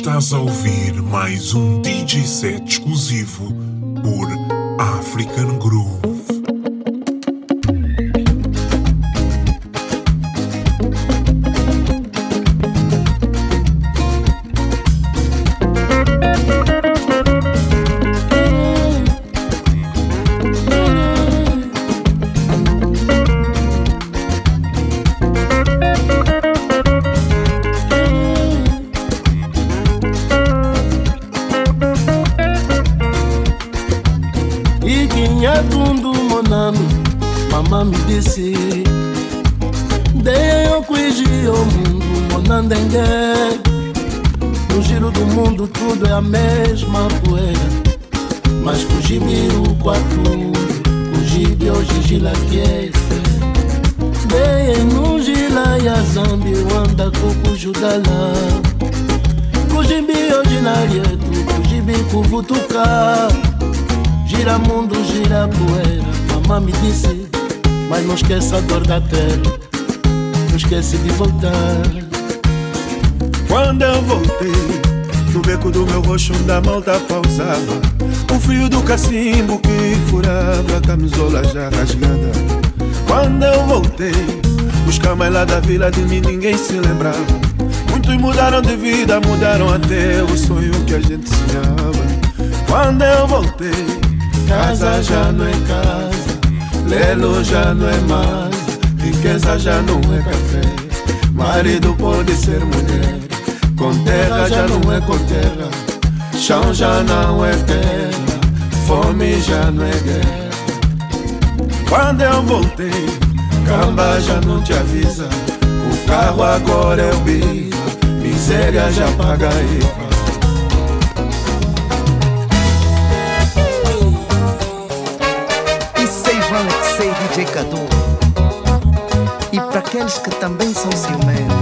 Estás a ouvir mais um DJ set exclusivo por African Groove. Da malta pausava O frio do cacimbo que furava A camisola já rasgada. Quando eu voltei Buscar mais lá da vila de mim ninguém se lembrava. Muitos mudaram de vida, mudaram até o sonho que a gente sonhava. Quando eu voltei Casa já não é casa Lelo já não é mais Riqueza já não é café Marido pode ser mulher Com terra já não é com terra Chão já não é terra, fome já não é guerra. Quando eu voltei, camba já não te avisa. O carro agora é o bico, miséria já paga IVA. Sei DJ Cadu. Aqueles que também são ciumentos.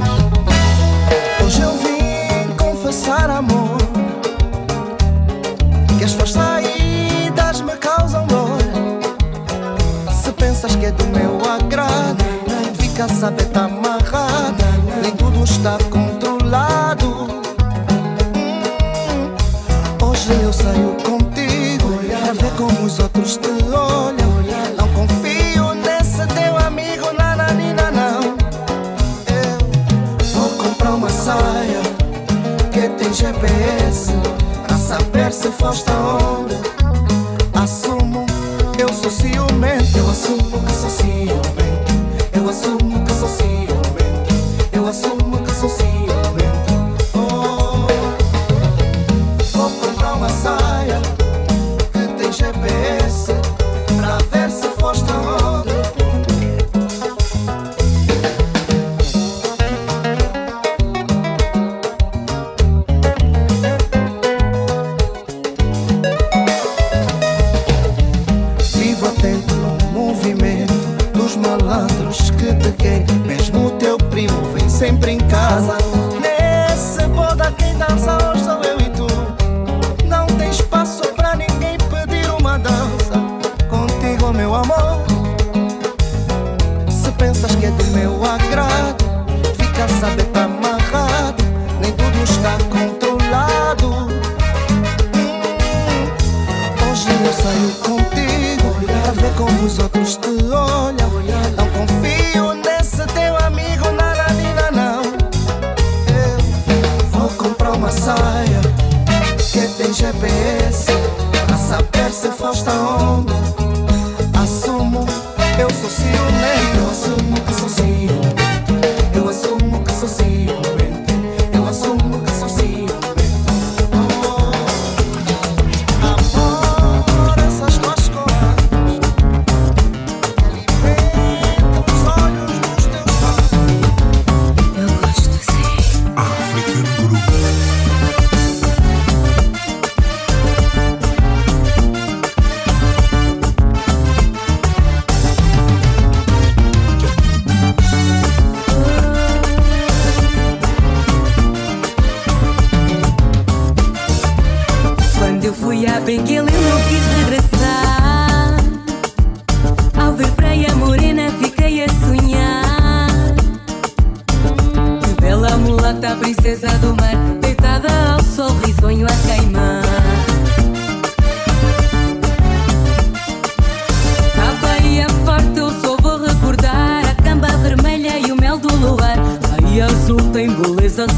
Hoje eu vim confessar amor as tuas saídas me causam dor. Se pensas que é do meu agrado, fica a saber tá amarrada. Nem tudo está controlado. Hum, hoje eu saio contigo para ver como os outros te olham. Saber se foste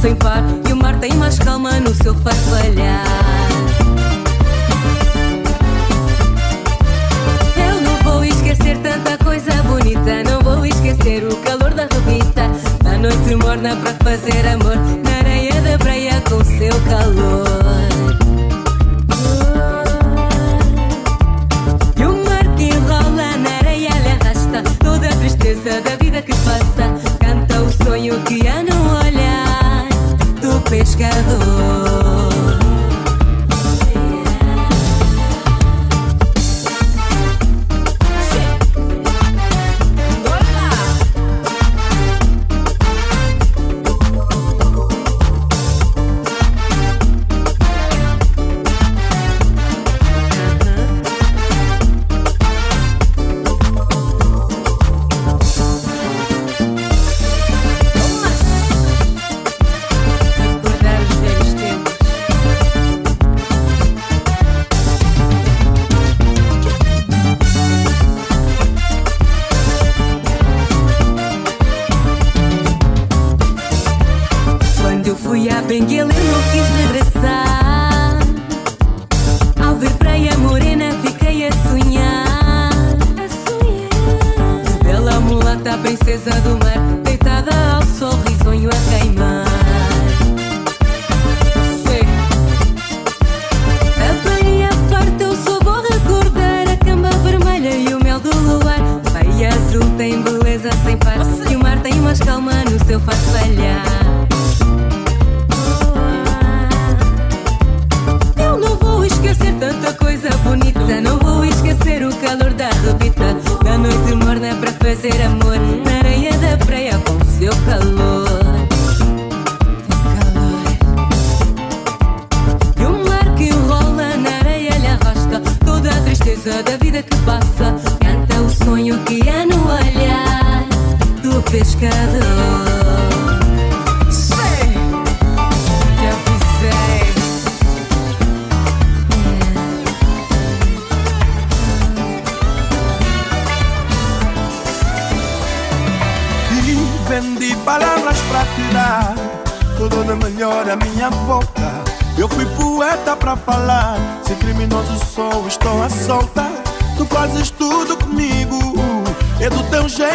sem par e o mar tem mais calma no seu farfalhar. Eu não vou esquecer tanta coisa bonita, não vou esquecer o calor da rebita, da noite morna para fazer amor na areia da praia com seu calor. E o mar que enrola na areia lhe arrasta toda a tristeza da vida que passa. Canta o sonho que há no olhar do pescador.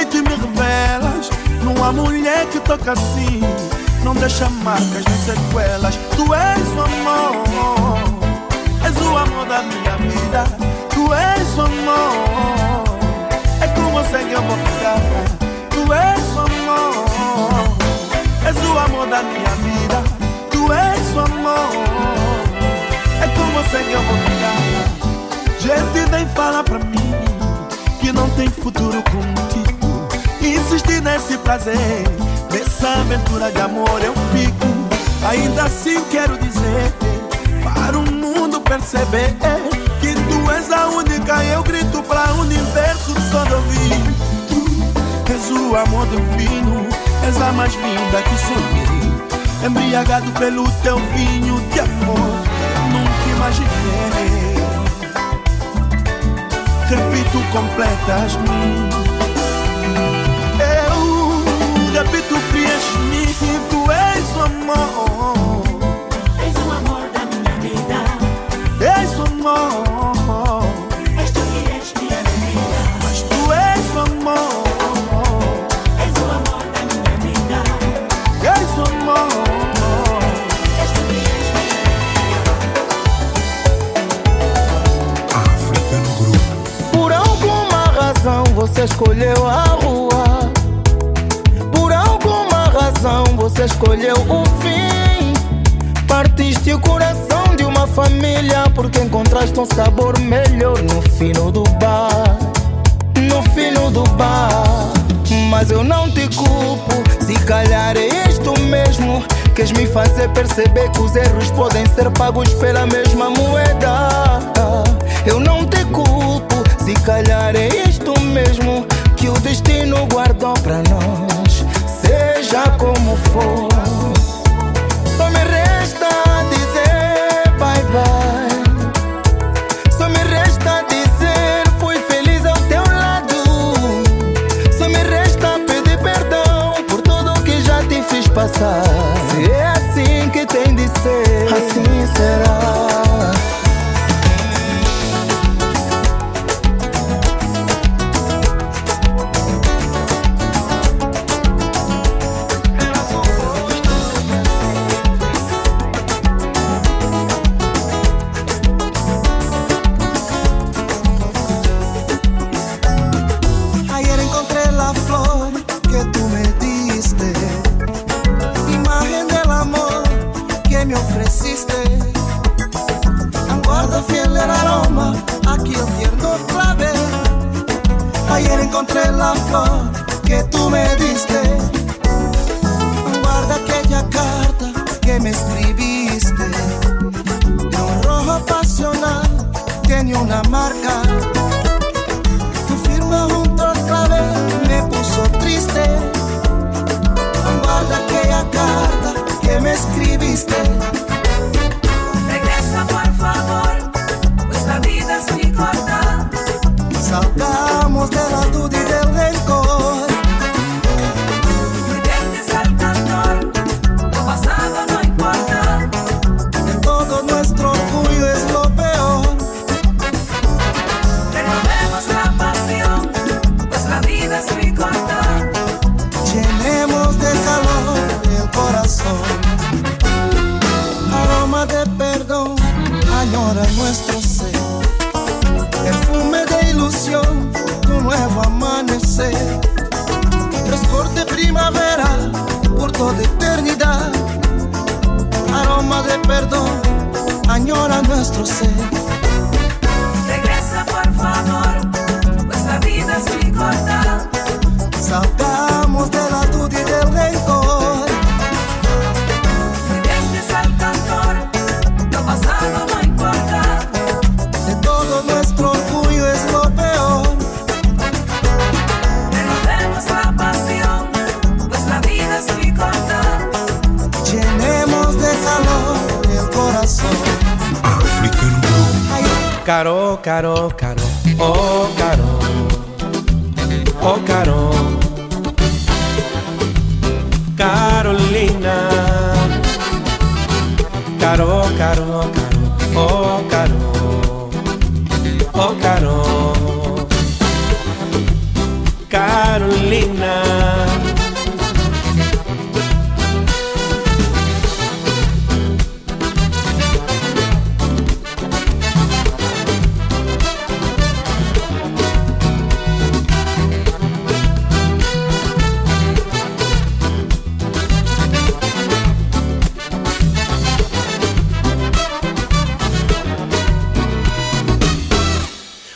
Teu jeito e me revelas. Não há mulher que toca assim. Não deixa marcas nem sequelas. Tu és o amor. És o amor da minha vida. Tu és o amor. É com você que eu vou ficar. Tu és o amor. És o amor da minha vida. Tu és o amor. É com você que eu vou ficar. Gente nem fala pra mim Que não tem futuro contigo Insistir nesse prazer Nessa aventura de amor eu fico. Ainda assim quero dizer Para o mundo perceber Que tu és a única Eu grito pra universo todo ouvir Tu és o amor divino És a mais linda que sonhei. Embriagado pelo teu vinho de amor Nunca imaginei. Repito, completas-me Eu repito, preenches-me Tu és o amor És o amor da minha vida. És o amor És tu que és minha vida. Mas tu és o amor És o amor da minha vida. És o amor És tu que és minha African Group. Por alguma razão você escolheu a você escolheu o fim. Partiste o coração de uma família porque encontraste um sabor melhor no fino do bar. No fino do bar. Mas eu não te culpo, se calhar é isto mesmo. Queres me fazer perceber que os erros podem ser pagos pela mesma moeda. Eu não te culpo, se calhar é isto mesmo que o destino guardou pra nós seja como for. Só me resta dizer bye bye. Só me resta dizer fui feliz ao teu lado. Só me resta pedir perdão por tudo que já te fiz passar. Se é assim que tem de ser, assim será.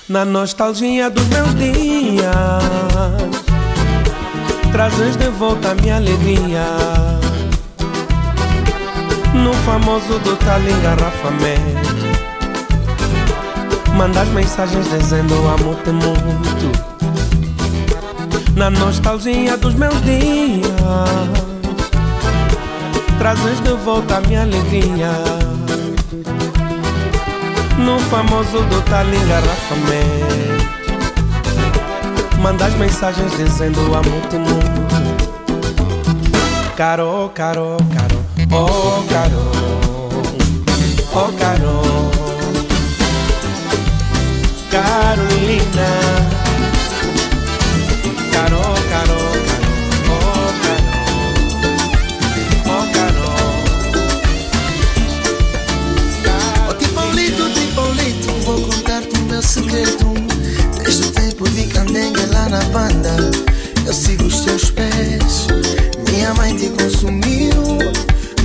na nostalgia dos meus dias. Trazes de volta a minha alegria. No famoso do tal engarrafamento, mandas mensagens dizendo amo-te muito. Na nostalgia dos meus dias, trazes de volta a minha alegria no famoso do tal engarrafamento. Manda as mensagens dizendo amor te muito. Caro, caro, caro, oh caro, oh caro, Carolina.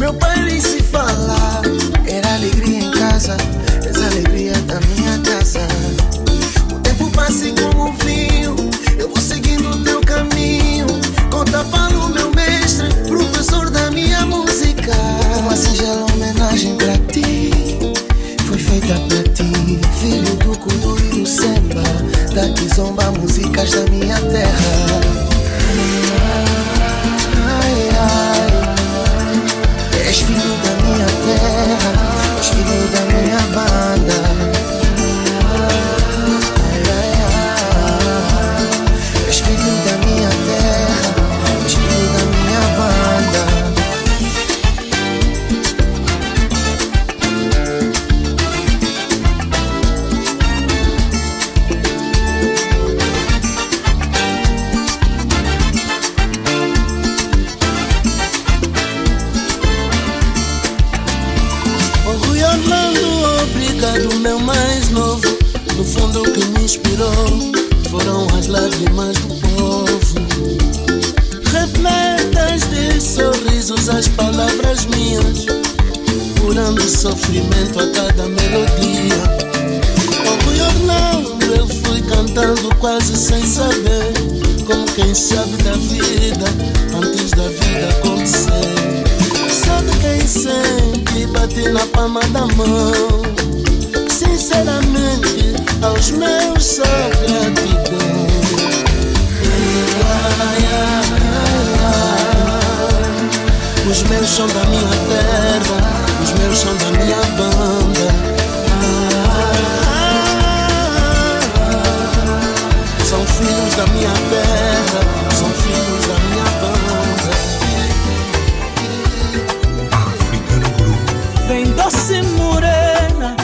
Meu pai nem se fala. Era alegria em casa, essa alegria da minha casa. O tempo passa como um vinho. Eu vou seguindo o teu caminho. Conta para o meu mestre, professor da minha música. Uma singela homenagem pra ti. Foi feita pra ti, filho do Kudu e do Semba. Da Kizomba, músicas da minha terra. Quase sem saber, como quem sabe da vida antes da vida acontecer. Só de quem sente bate na palma da mão. Sinceramente, aos meus só gratidão. Os meus são da minha terra, os meus são da minha banda. Filhos da minha terra, são filhos da minha banda. African Groove. Vem doce morena,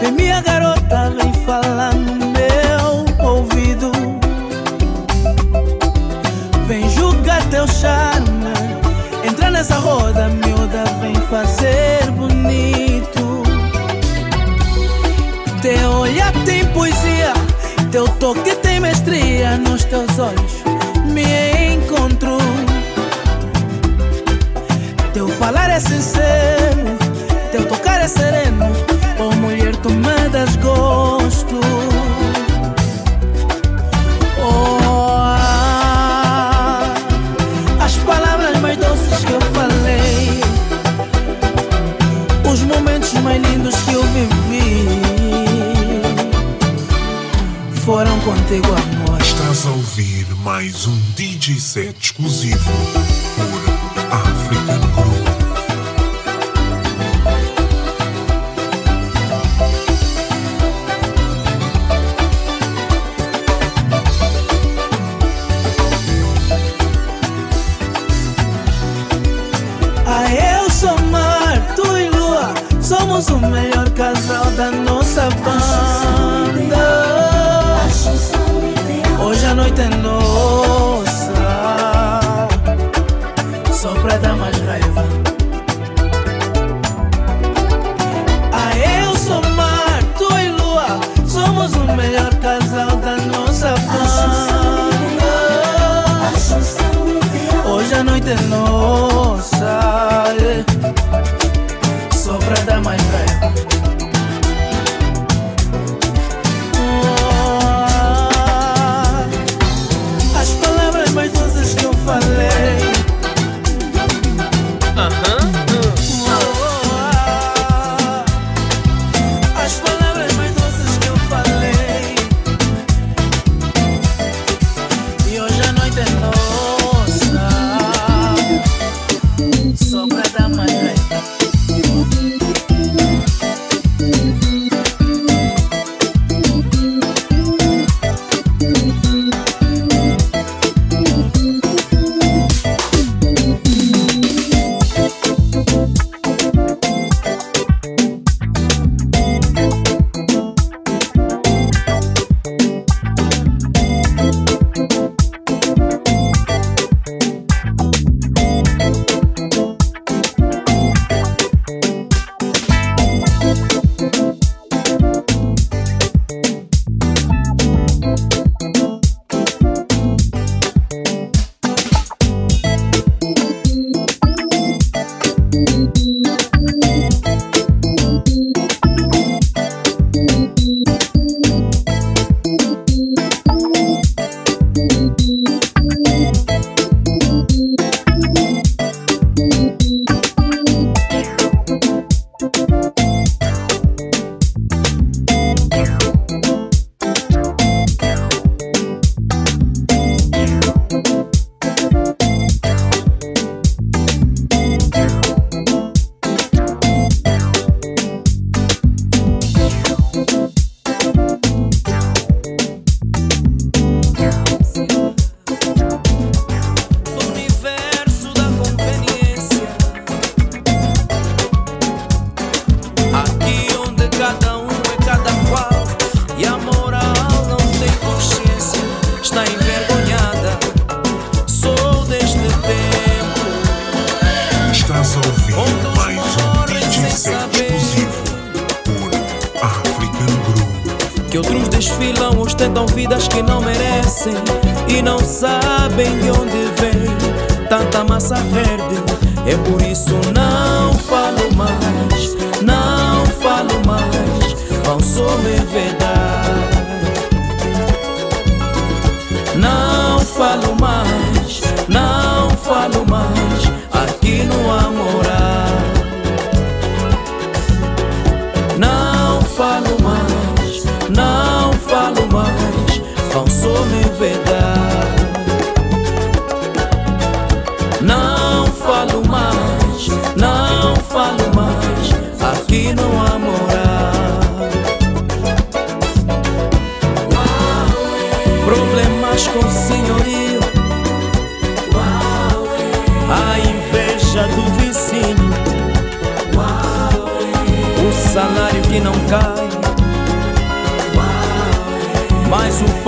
vem minha garota, vem falar no meu ouvido. Vem julgar teu charme Entra nessa roda, miúda, vem fazer bonito. Teu olhar tem poesia, toque tem mestria nos teus olhos. Me encontro. Teu falar é sincero, teu tocar é sereno. Oh mulher, tu me das gosto. Contigo, amor. Estás a ouvir mais um DJ set exclusivo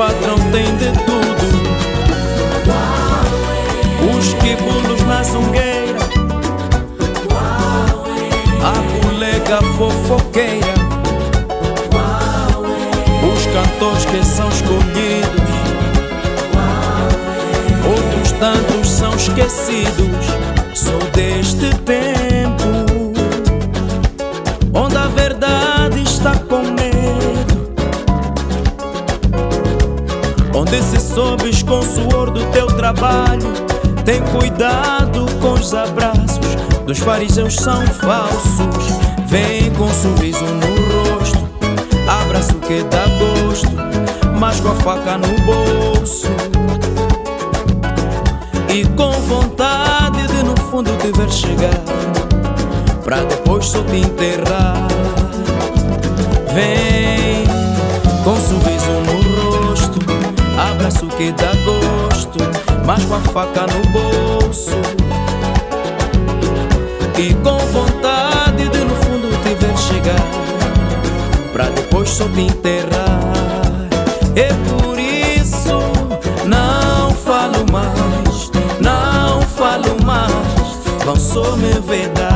patrão tem de tudo. Os que pulos na sungueira, a colega fofoqueira, os cantores que são escolhidos, outros tantos são esquecidos. Sou deste tempo. onde se sobes com o suor do teu trabalho. Tem cuidado com os abraços dos fariseus são falsos. Vem com um sorriso no rosto, abraço que dá gosto, mas com a faca no bolso. E com vontade de no fundo te ver chegar, pra depois só te enterrar. Vem com um sorriso abraço que dá gosto, mas com a faca no bolso. E com vontade de no fundo te ver chegar, pra depois só te enterrar. E por isso não falo mais, não falo mais, não sou minha verdade.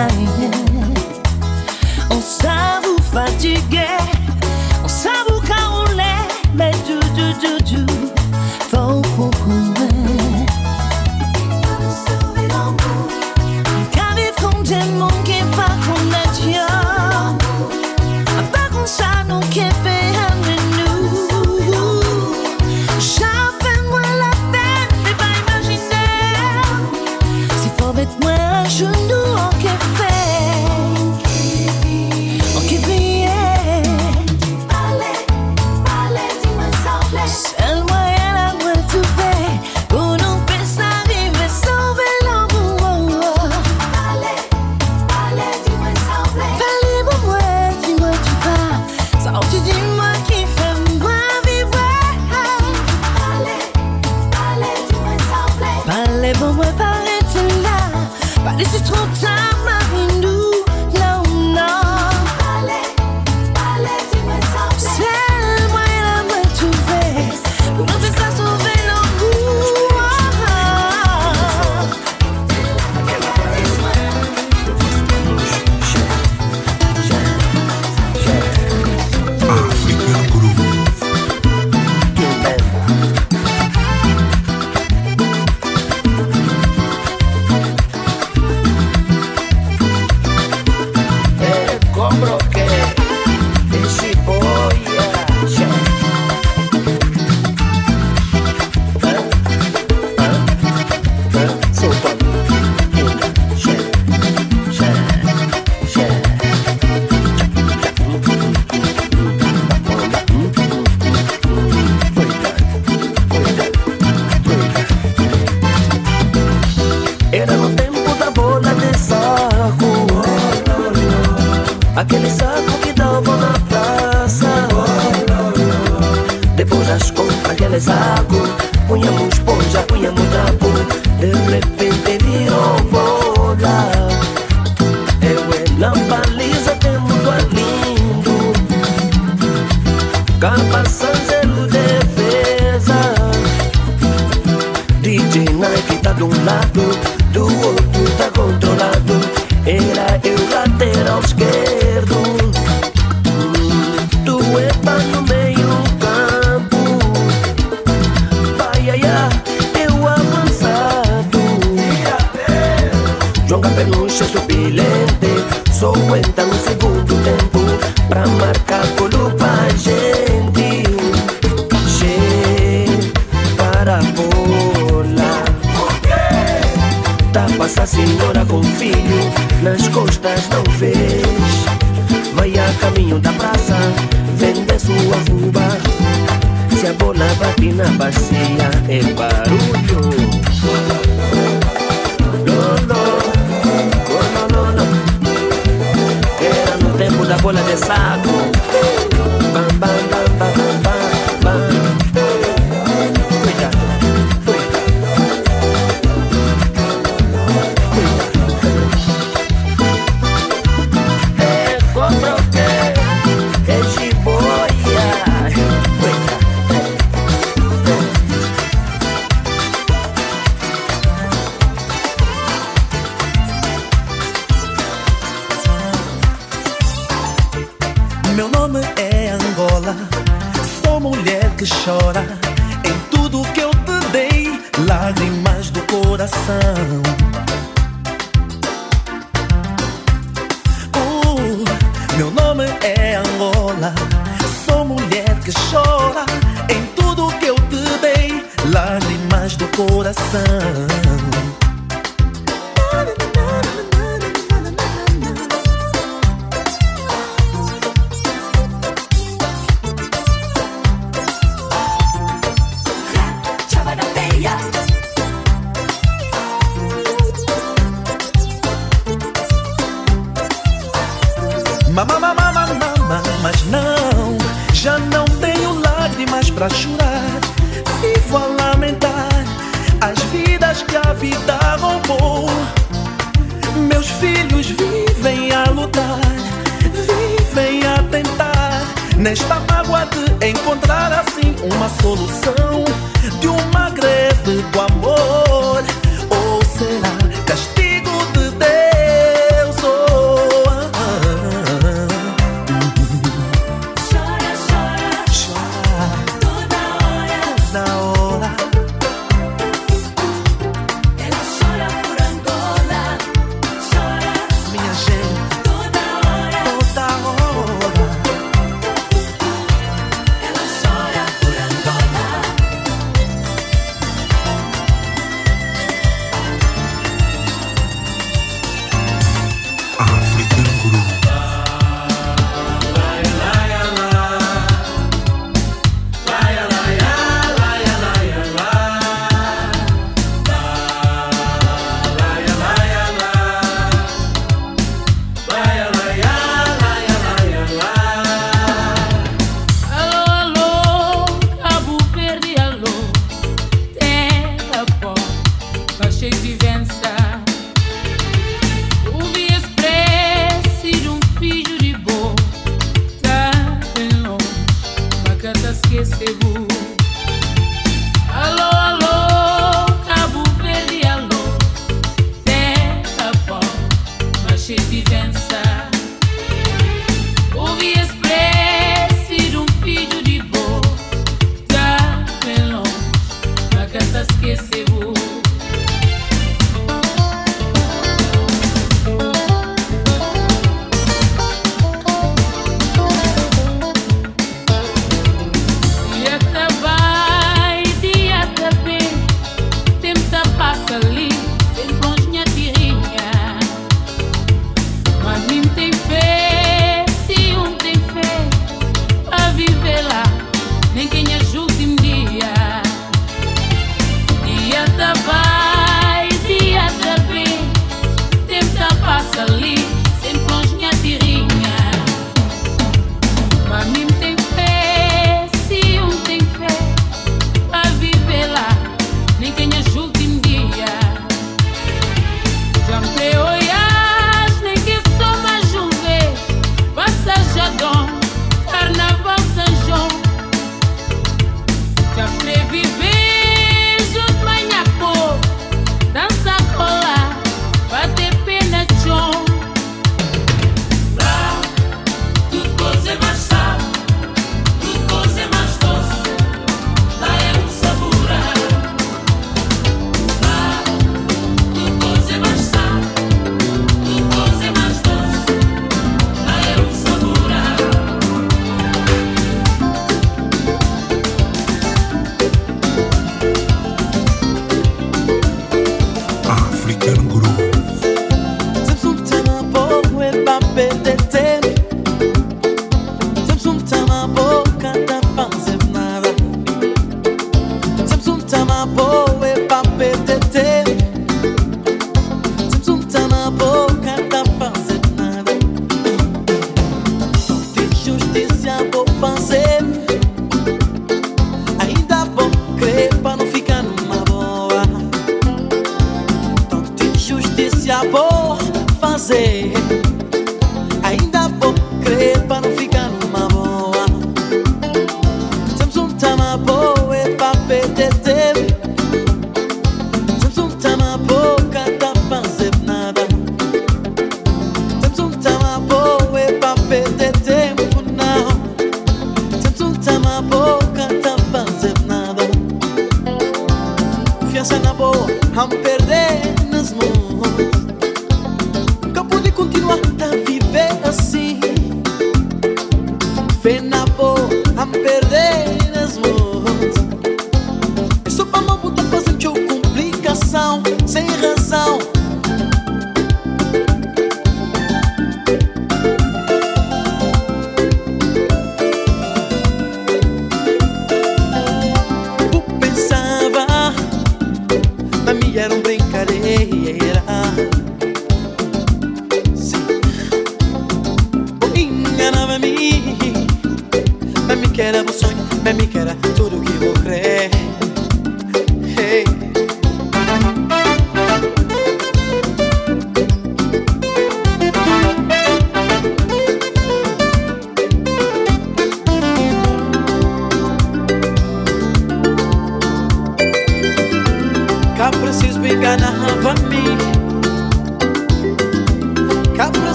I am.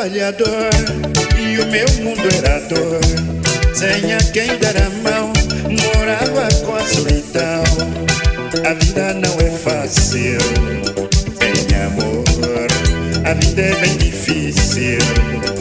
trabalhador e o meu mundo era dor. Sem a quem dar a mão, morava com a solidão. A vida não é fácil, sem amor, a vida é bem difícil.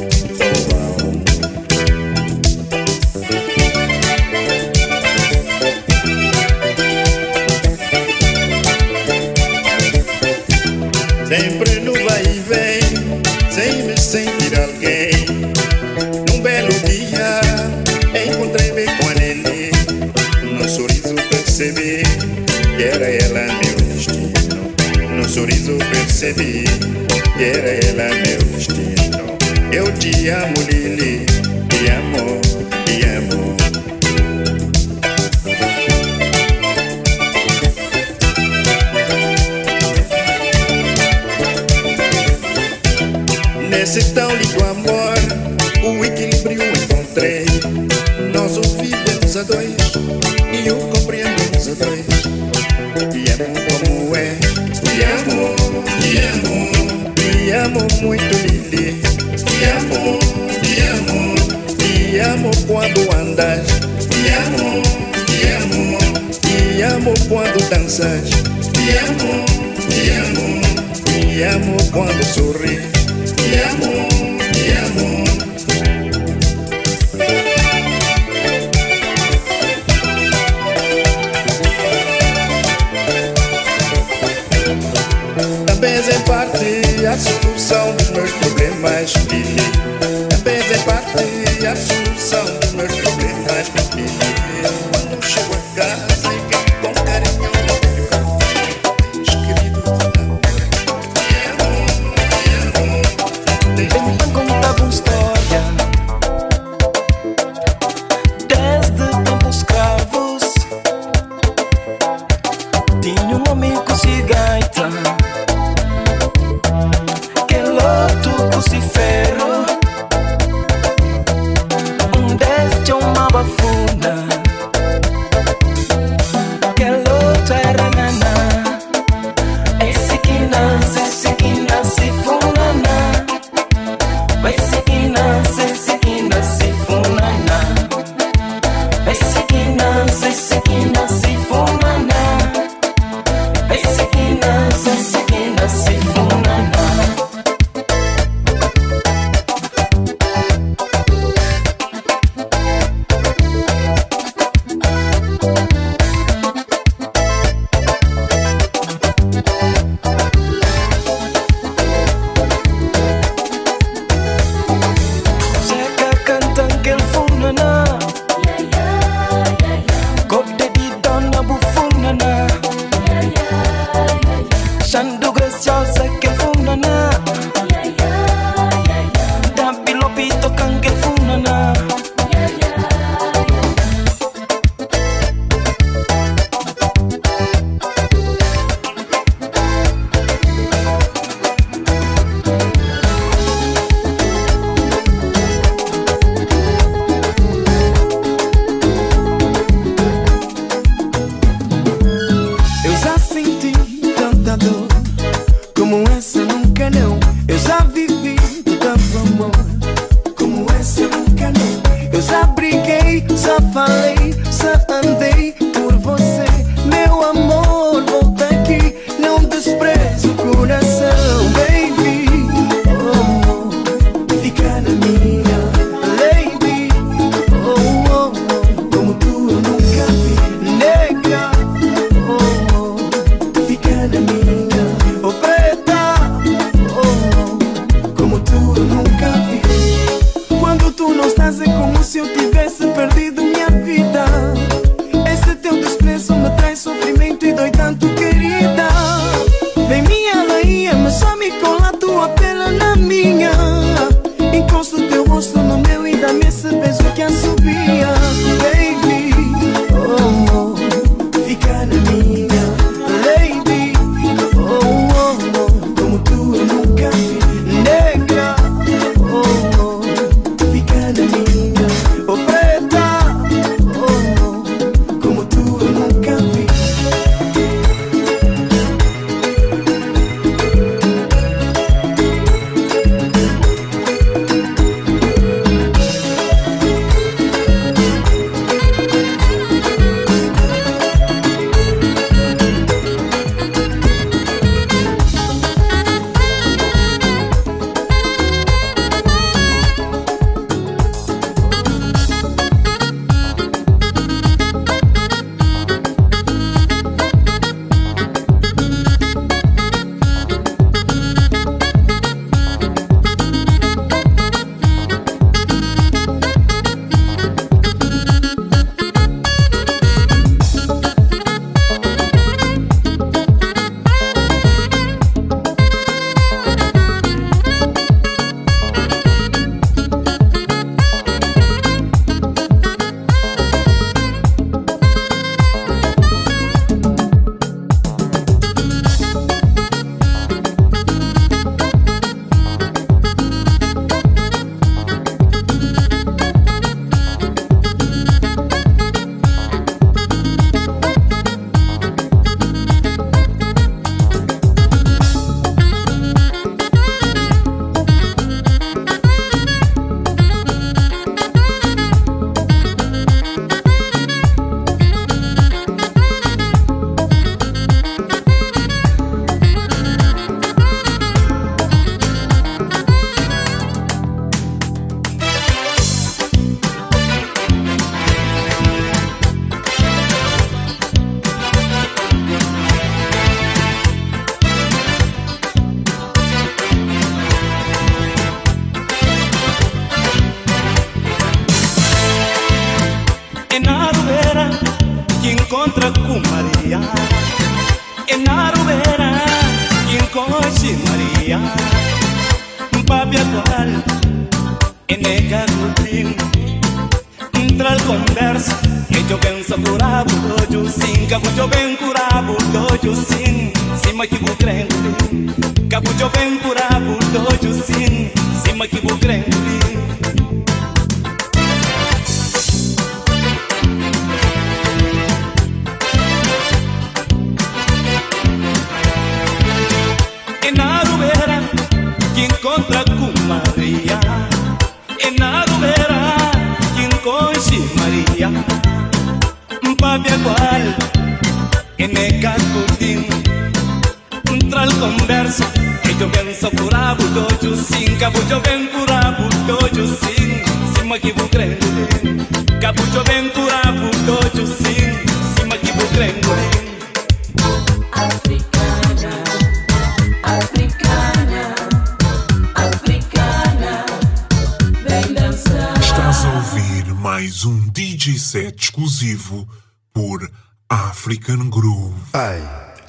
African Groove. Ai,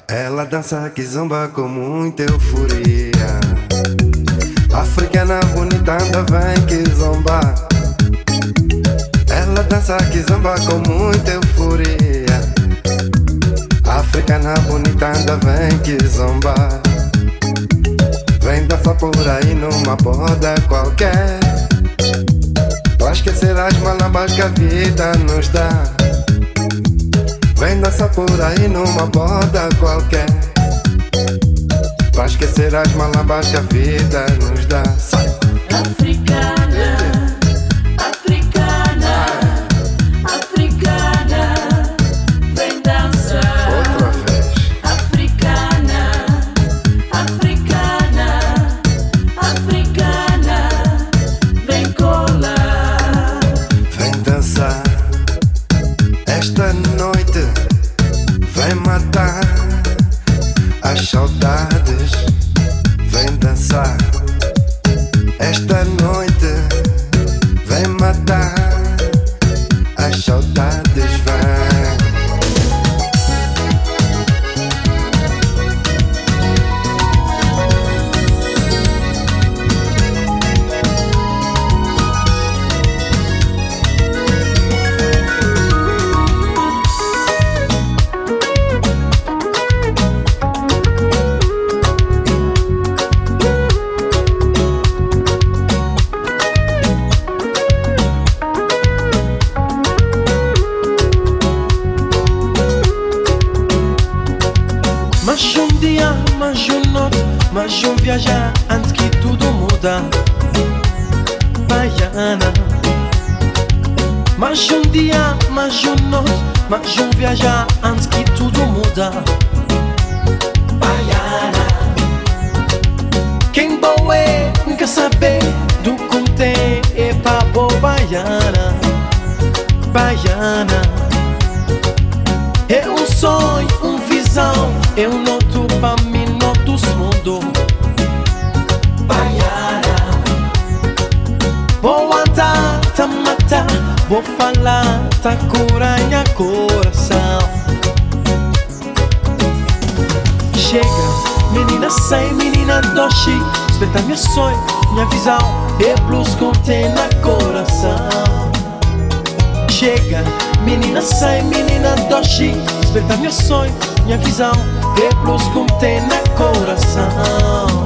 ela dança que zomba com muita euforia. Africana bonita anda vem que zomba. Ela dança que zomba com muita euforia. Africana bonita anda vem que zomba. Vem dançar por aí numa borda qualquer. Pra esquecer as malabas que a vida nos dá. Vem dançar por aí numa borda qualquer. Pra esquecer as malabas que a vida nos dá. África. contena coração. Chega, menina sai, menina doce, despertar meus sonhos, minha visão. Vê plus contena coração.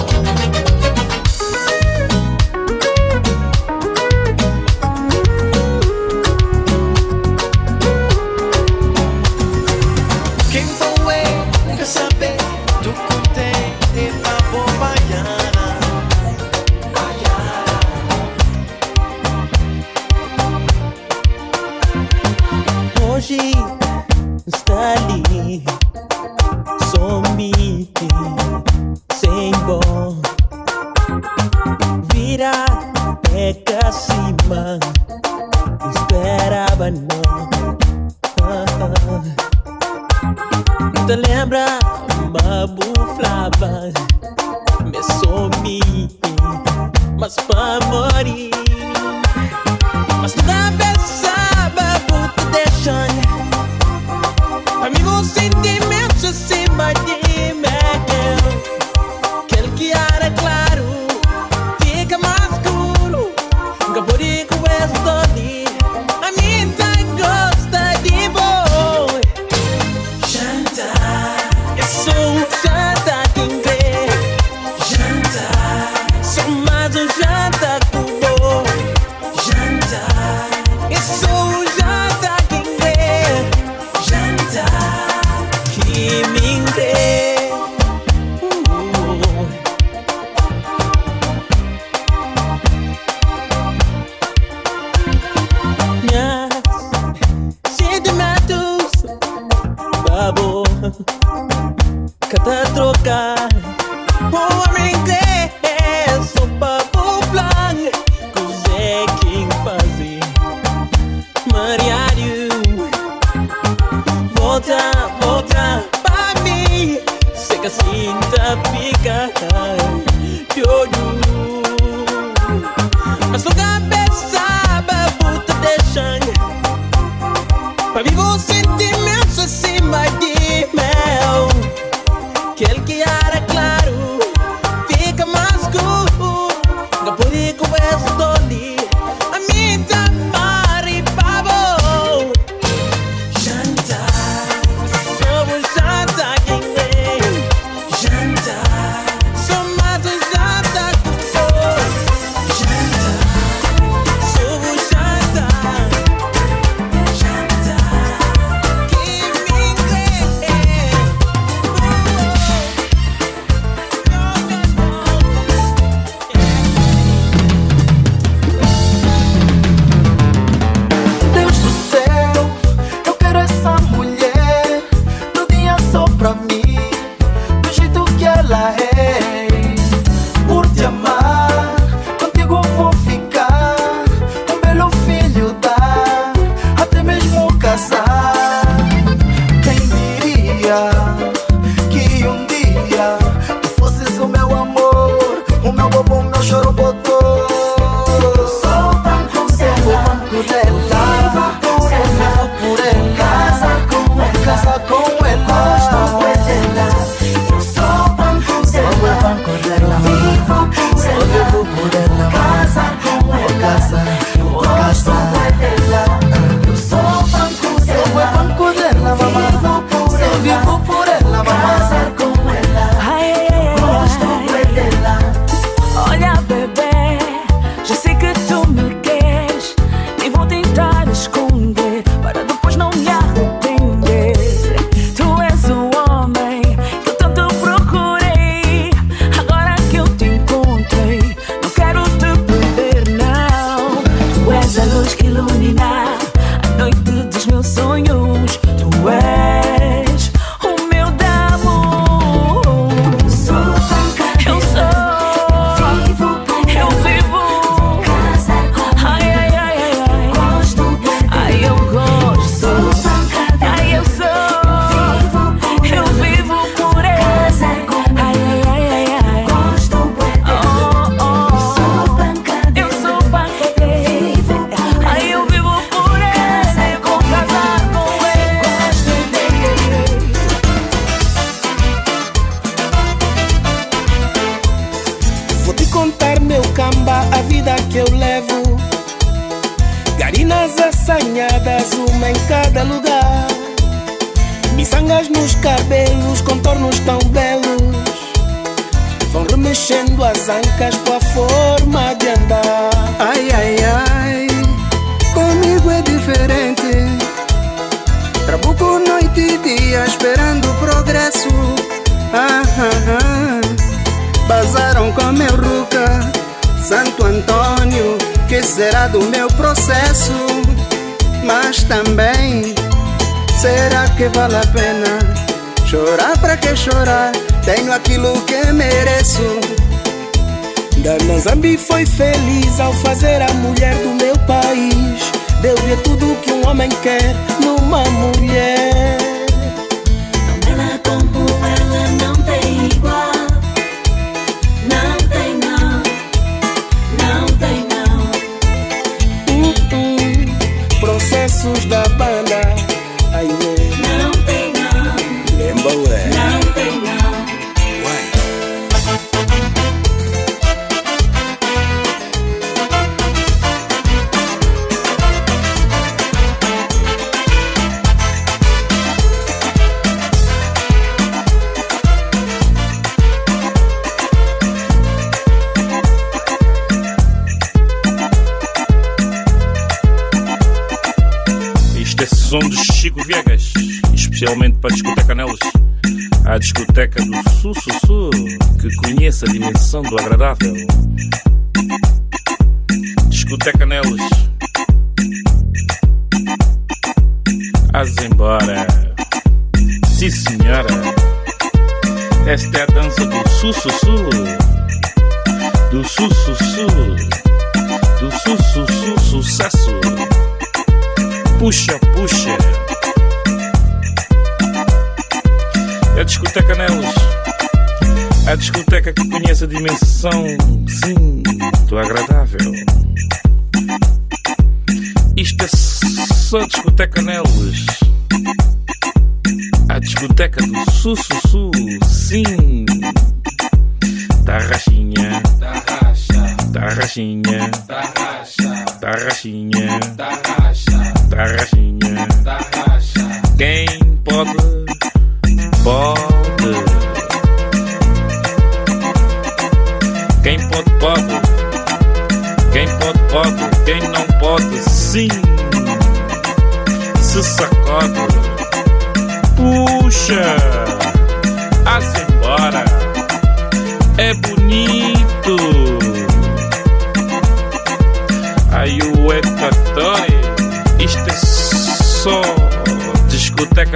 Meu ruca, Santo Antônio, que será do meu processo? Mas também, será que vale a pena? Chorar pra que chorar? Tenho aquilo que mereço. Dana Zambi foi feliz ao fazer a mulher do meu país. Deu-lhe tudo que um homem quer numa mulher. Especialmente para a discoteca neles. A discoteca do Sussussu, que conhece a dimensão do agradável. Discoteca neles. As embora. Sim, senhora. Esta é a dança do Sussussu. A dimensão, sim, do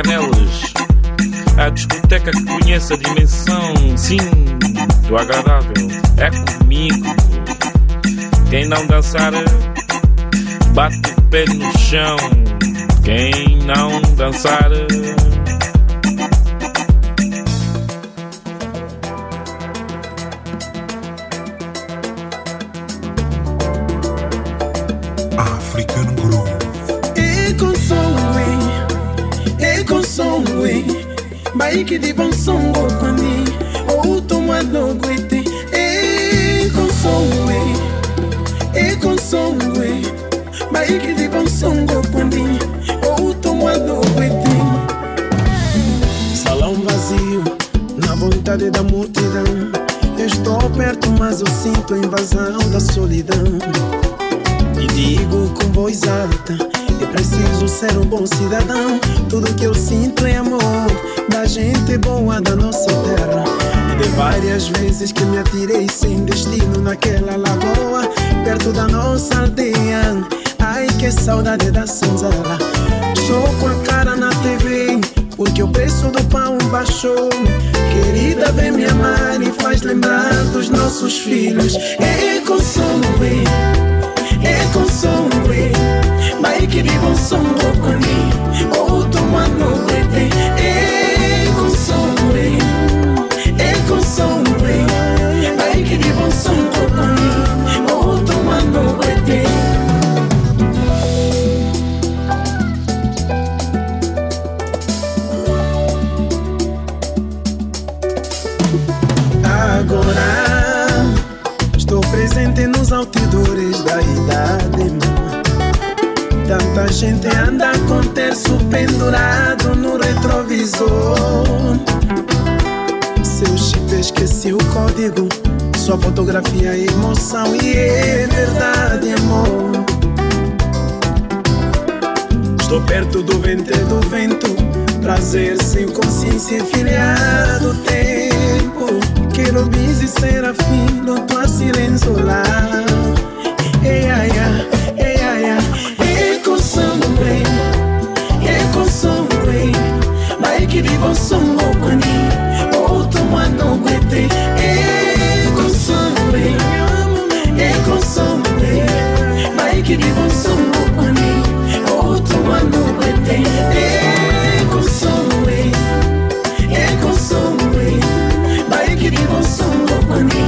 neles. A discoteca que conhece a dimensão, sim, do agradável. É comigo. Quem não dançar, bate o pé no chão. Quem não dançar. Baiki di bon songo kwani O toma no gwete E com som, e com som, Baiki di bon songo kwani O toma no gwete Salão vazio Na vontade da multidão. Estou perto, mas eu sinto a invasão da solidão. E digo com voz alta preciso ser um bom cidadão Tudo que eu sinto é amor Da gente boa da nossa terra E de várias vezes que me atirei sem destino Naquela lagoa Perto da nossa aldeia Ai saudade da senzala. Estou com a cara na TV, porque o preço do pão baixou. Querida, vem me amar e faz lembrar dos nossos filhos. É consome, é que mano é bayikeli bosongokoni outomwanokwete ekosombre ekosombre. Bayikeli bosongokoni gente anda com terço pendurado no retrovisor. Seu chip esqueci o código. Sua fotografia é emoção e é verdade, amor. Estou perto do vento e do vento. Prazer sem consciência enfilhado tempo. Quero bis e serafim, no tua silêncio lá. Ei, ai, ai, liboso mokoni outo mwana ngwete ekosombe. Ekosombe. Maiki liboso mokoni outo mwana ngwete ekosombe. Ekosombe. Maiki liboso mokoni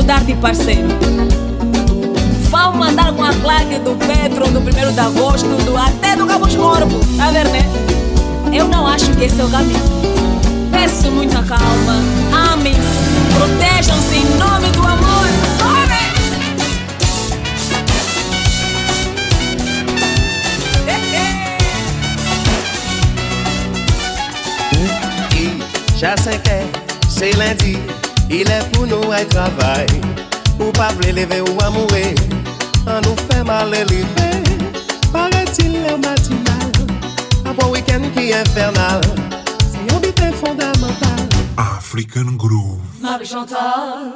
mudar de parceiro, vamos andar com a placa do Petro do 1 de agosto, do, até do Cabo Corpo, tá vendo, né? Eu não acho que esse é o caminho. Peço muita calma, amem-se, protejam-se em nome do amor. Sobe! Ja se ke, se lundi, Il est pour nous un travail, ou pas lever ou amourer. On nous fait mal élever, paraît-il le matinal. Après un week-end qui est infernal, c'est un bitin fondamental. African Groove. Marie Chantal.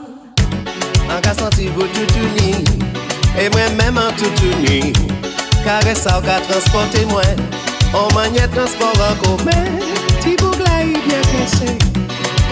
En cas senti vous tout unis, et moi-même en tout unis. Caresse ça, qu'à transporter moi, en manière transport en commun. Ti bougla y bien caché.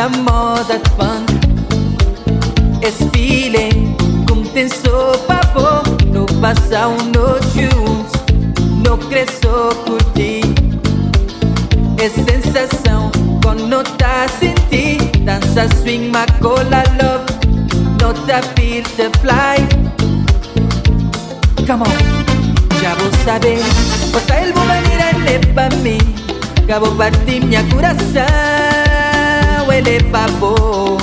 Na moda funk. Esse feeling Como tem sopa bom No passar no juntos No cresço curtir É sensação Quando tá sentir Dança swing, macola love. Nota feel the fly. Come on. Já vou saber. Posta ele vou venir ele pra mim. Cabo partir minha coração Ele é pra bom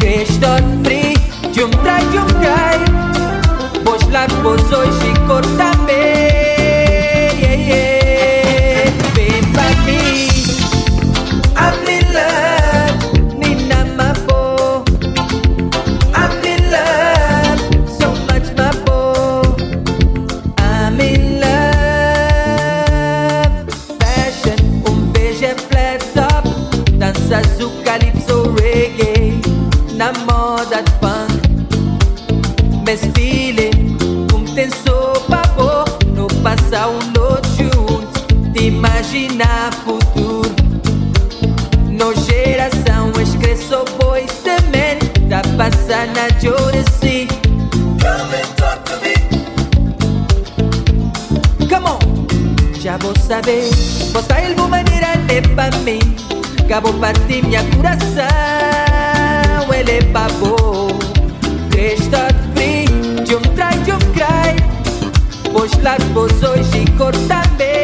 Que estou free De um trai, de um cai. Pois lá vos hoje corta Come and talk to me. Come on, já vou saber Posta ele maneira partir minha Ele free De um trai, de um cry Pois lá vos hoje corta bem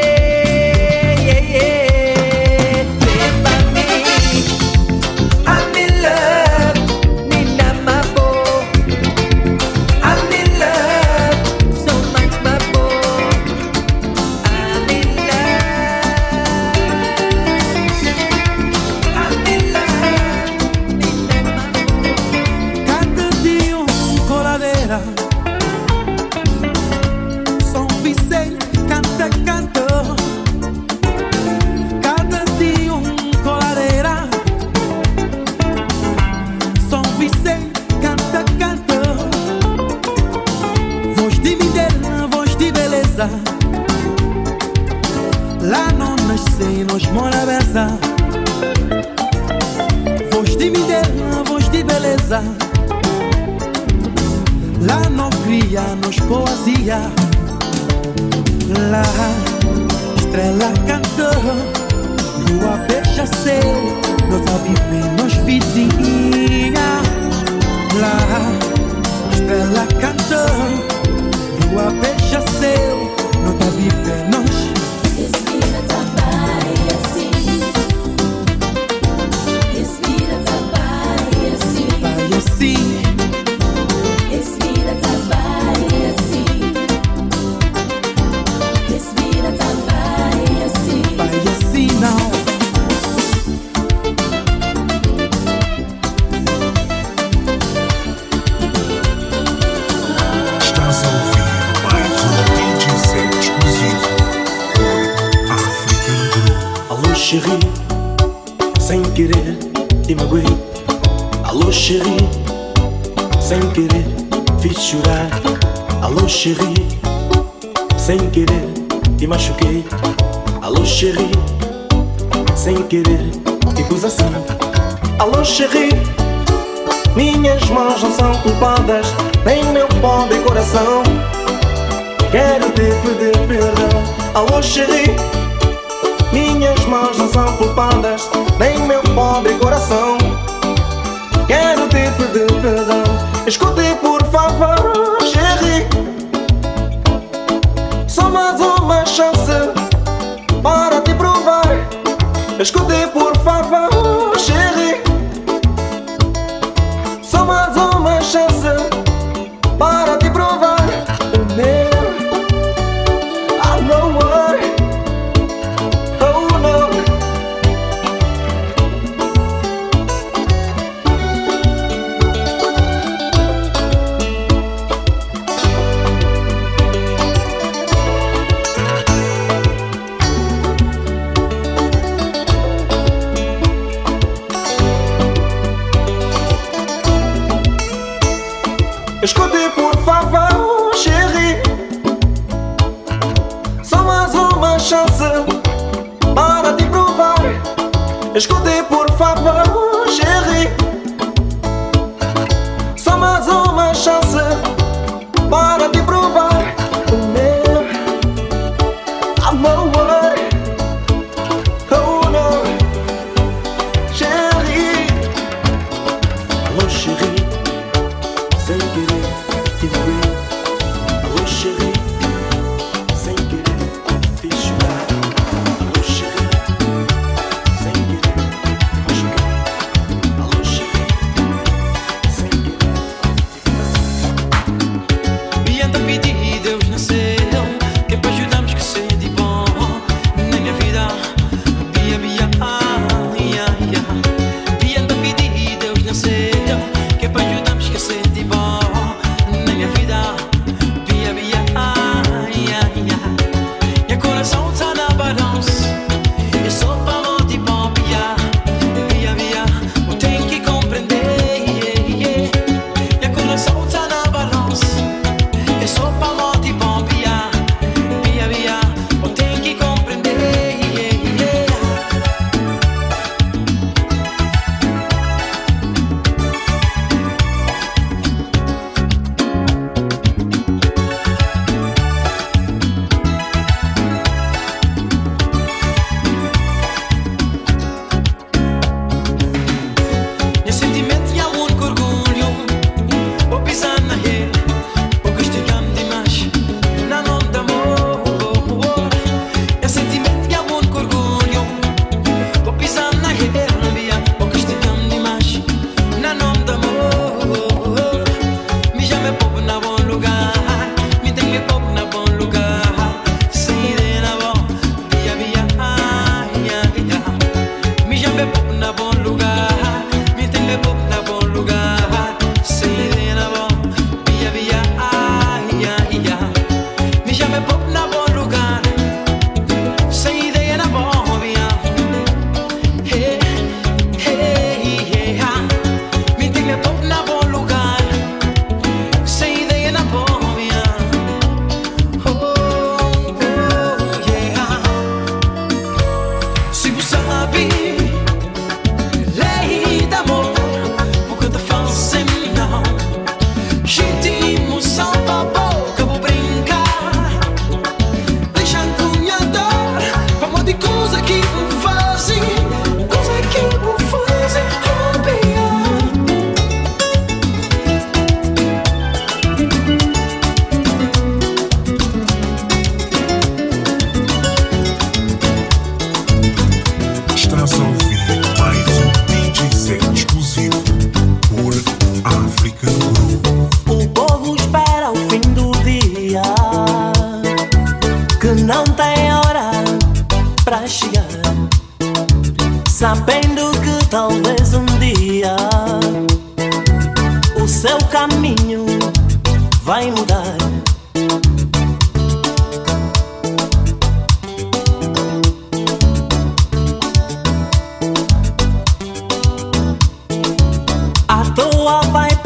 chérie, sem querer te machuquei. Alô chérie, sem querer te pus assim. Alô chérie, minhas mãos não são culpadas, nem meu pobre coração. Quero te pedir perdão. Alô chérie, minhas mãos não são culpadas, nem meu pobre coração. Quero te pedir perdão. Escute por favor, chérie mais uma chance para te provar. Escute, por favor, Xerri.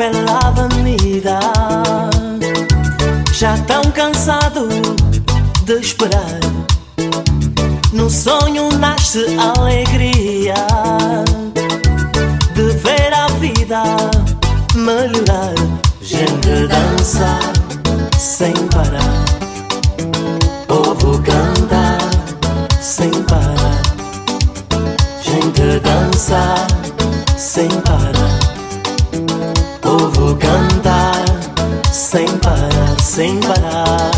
pela avenida. Já tão cansado de esperar. No sonho nasce alegria de ver a vida melhorar. Gente dança sem parar. Povo cantar sem parar. Gente dança sem parar. sem parar, sem parar.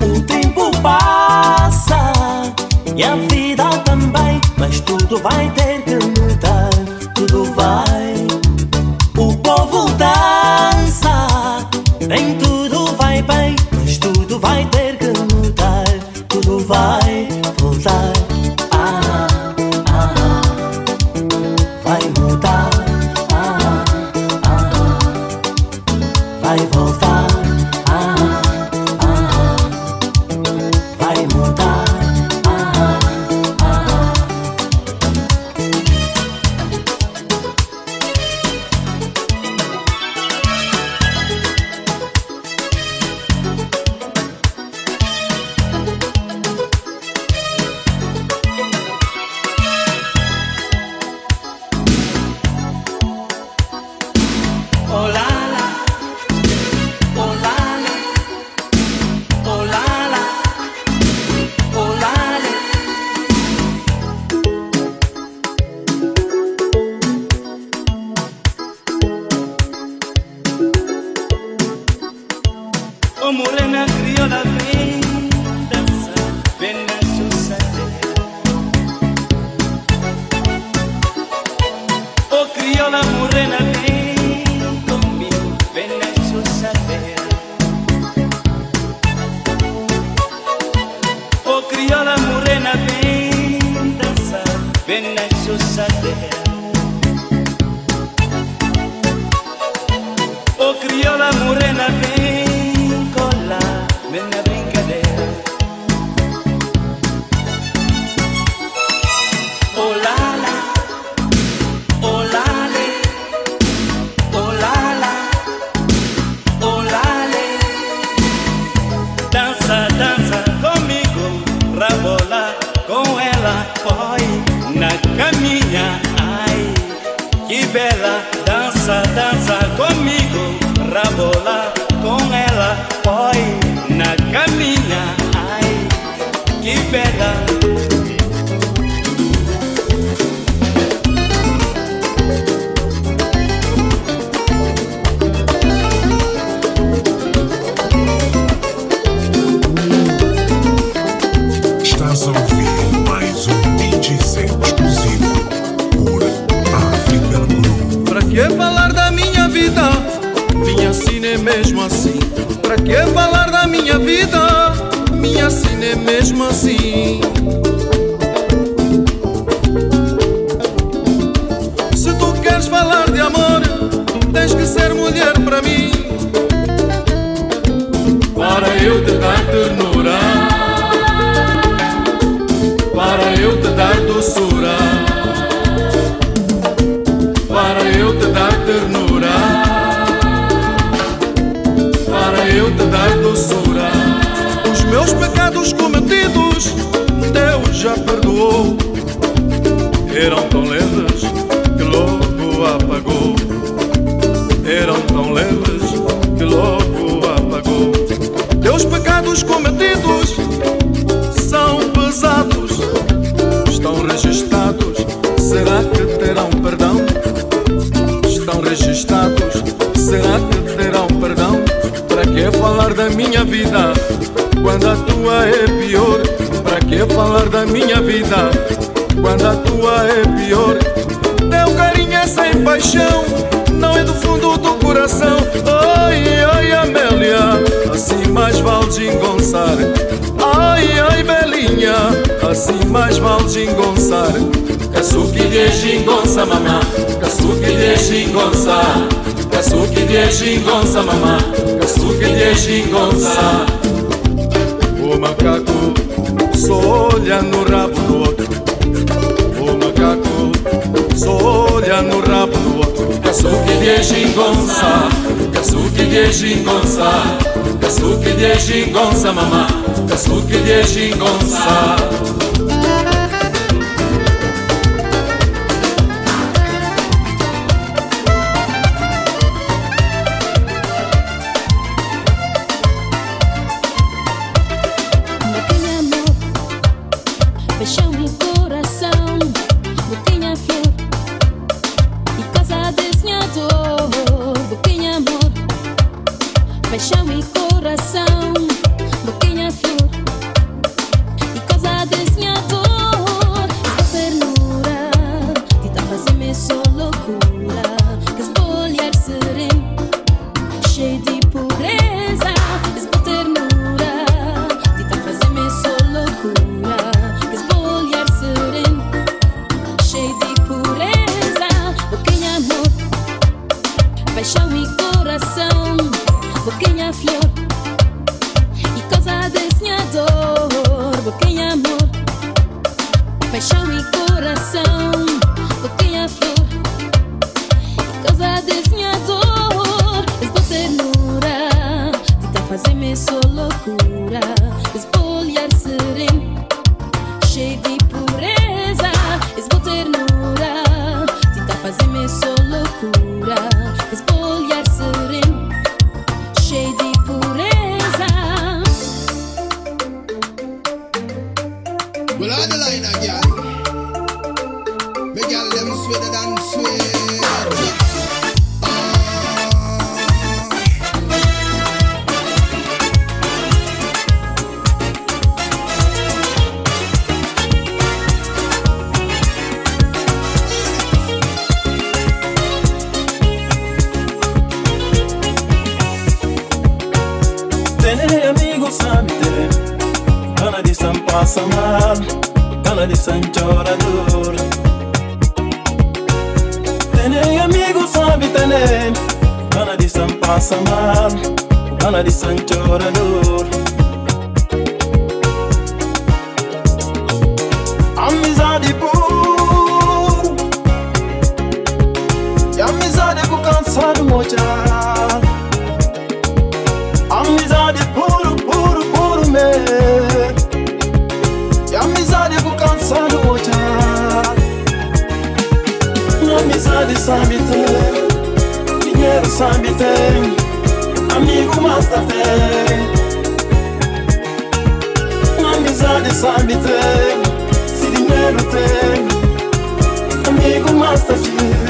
O tempo passa e a vida também, mas tudo vai ter Kasluke dježi gonsa mama, kasluke dježi gonsa sabe, sabe ter. Dinheiro sabe ter. Amigo basta ter. Amizade sabe ter. Se dinheiro tem. Amigo basta ter.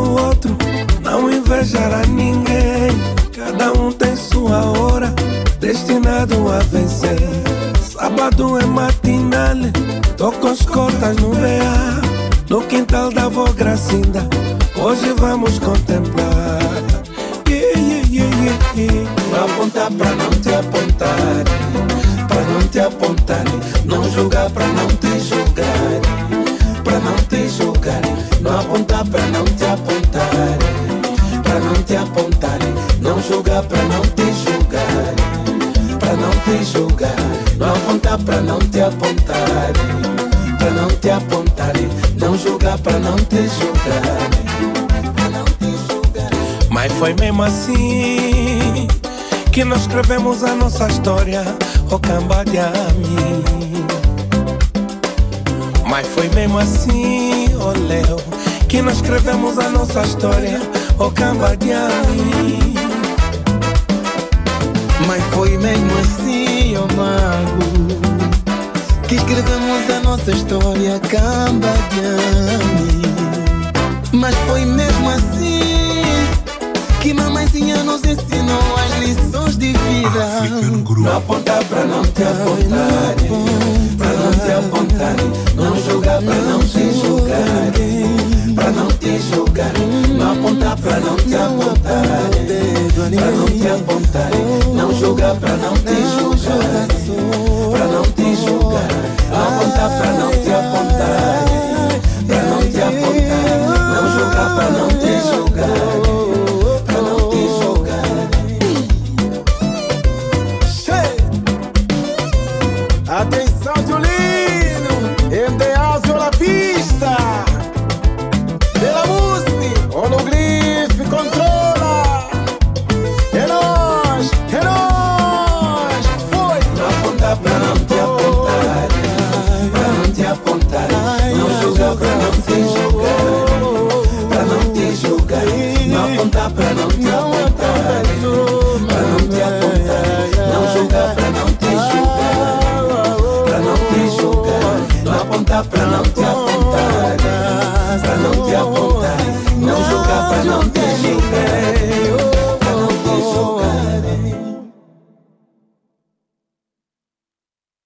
outro, não invejará ninguém. Cada um tem sua hora, destinado a vencer. Sábado é matinal, tô com as cortas no BA. No quintal da avó Gracinda, hoje vamos contemplar. Yeah, yeah, yeah, yeah, yeah. Apontar pra não te apontar, pra não te apontar. Não julgar pra não te julgar, pra não te apontar para não te apontar, para não te apontar, não julgar para não te julgar, para não te julgar, não apontar para não te apontar, para não te apontar, não julgar para não te julgar, para não te julgar. Mas foi mesmo assim que nós escrevemos a nossa história, o Cambadiami. Mas foi mesmo assim, oh Leo que nós escrevemos a nossa história, o camba de mim. Mas foi mesmo assim, oh mago, que escrevemos a nossa história, camba de Mas foi mesmo assim que mamãezinha nos ensinou as lições de vida. Não apontar pra não te apontarem, pra não te apontarem, não julgar pra não te não te julgarem, não apontar pra não te apontarem, pra não te apontarem, não julgar pra não te julgarem, pra não te julgarem, não apontar pra não te apontarem, pra não te apontarem, não julgar pra não te julgarem.